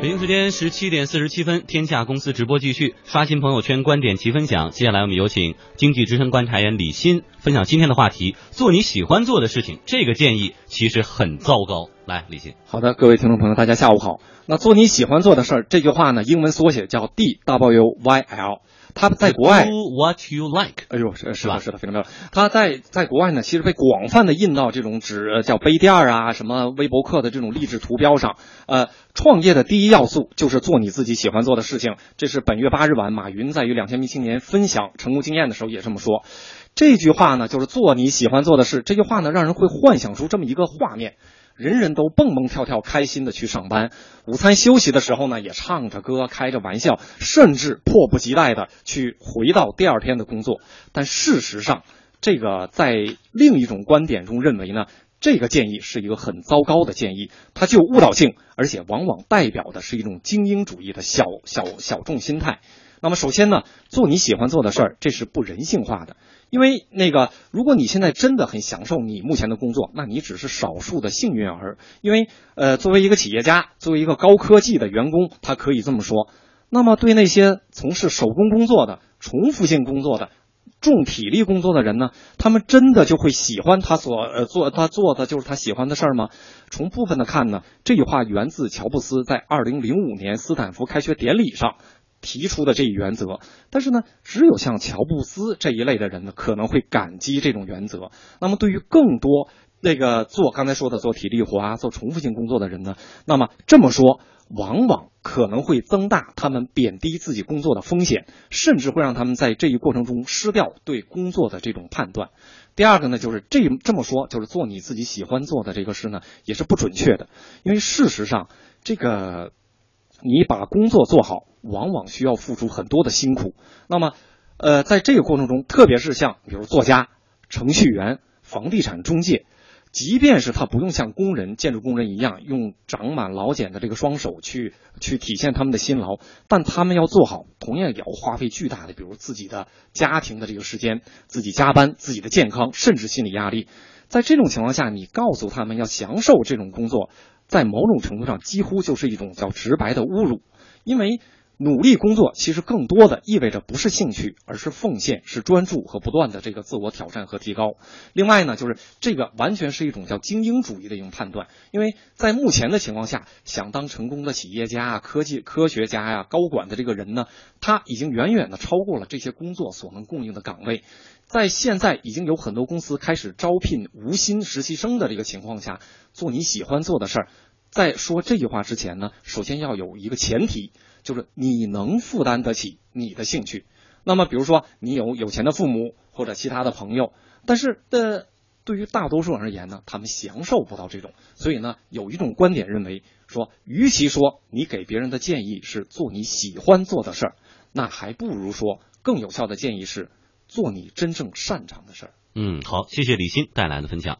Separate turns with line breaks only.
北京时间十七点四十七分，天下公司直播继续，刷新朋友圈，观点齐分享。接下来我们有请经济之声观察员李欣分享今天的话题：做你喜欢做的事情。这个建议其实很糟糕。来，李欣。
好的，各位听众朋友，大家下午好。那做你喜欢做的事儿，这句话呢，英文缩写叫 D W Y L。他在国外
Do what you like，
哎呦，是是吧？是的，非常漂亮。它在在国外呢，其实被广泛的印到这种纸叫杯垫啊，什么微博客的这种励志图标上。呃，创业的第一要素就是做你自己喜欢做的事情。这是本月八日晚，马云在与两千名青年分享成功经验的时候也这么说。这句话呢，就是做你喜欢做的事。这句话呢，让人会幻想出这么一个画面。人人都蹦蹦跳跳，开心的去上班。午餐休息的时候呢，也唱着歌，开着玩笑，甚至迫不及待的去回到第二天的工作。但事实上，这个在另一种观点中认为呢，这个建议是一个很糟糕的建议，它具有误导性，而且往往代表的是一种精英主义的小小小众心态。那么，首先呢，做你喜欢做的事儿，这是不人性化的。因为那个，如果你现在真的很享受你目前的工作，那你只是少数的幸运儿。因为，呃，作为一个企业家，作为一个高科技的员工，他可以这么说。那么，对那些从事手工工作的、重复性工作的、重体力工作的人呢？他们真的就会喜欢他所呃做他做的就是他喜欢的事儿吗？从部分的看呢，这句话源自乔布斯在二零零五年斯坦福开学典礼上。提出的这一原则，但是呢，只有像乔布斯这一类的人呢，可能会感激这种原则。那么，对于更多那个做刚才说的做体力活啊、做重复性工作的人呢，那么这么说，往往可能会增大他们贬低自己工作的风险，甚至会让他们在这一过程中失掉对工作的这种判断。第二个呢，就是这这么说，就是做你自己喜欢做的这个事呢，也是不准确的，因为事实上这个。你把工作做好，往往需要付出很多的辛苦。那么，呃，在这个过程中，特别是像比如作家、程序员、房地产中介，即便是他不用像工人、建筑工人一样用长满老茧的这个双手去去体现他们的辛劳，但他们要做好，同样也要花费巨大的，比如自己的家庭的这个时间、自己加班、自己的健康，甚至心理压力。在这种情况下，你告诉他们要享受这种工作。在某种程度上，几乎就是一种叫直白的侮辱，因为努力工作其实更多的意味着不是兴趣，而是奉献，是专注和不断的这个自我挑战和提高。另外呢，就是这个完全是一种叫精英主义的一种判断，因为在目前的情况下，想当成功的企业家啊、科技科学家呀、高管的这个人呢，他已经远远的超过了这些工作所能供应的岗位。在现在已经有很多公司开始招聘无薪实习生的这个情况下，做你喜欢做的事儿。在说这句话之前呢，首先要有一个前提，就是你能负担得起你的兴趣。那么，比如说你有有钱的父母或者其他的朋友，但是的对于大多数人而言呢，他们享受不到这种。所以呢，有一种观点认为说，与其说你给别人的建议是做你喜欢做的事儿，那还不如说更有效的建议是。做你真正擅长的事儿。
嗯，好，谢谢李欣带来的分享。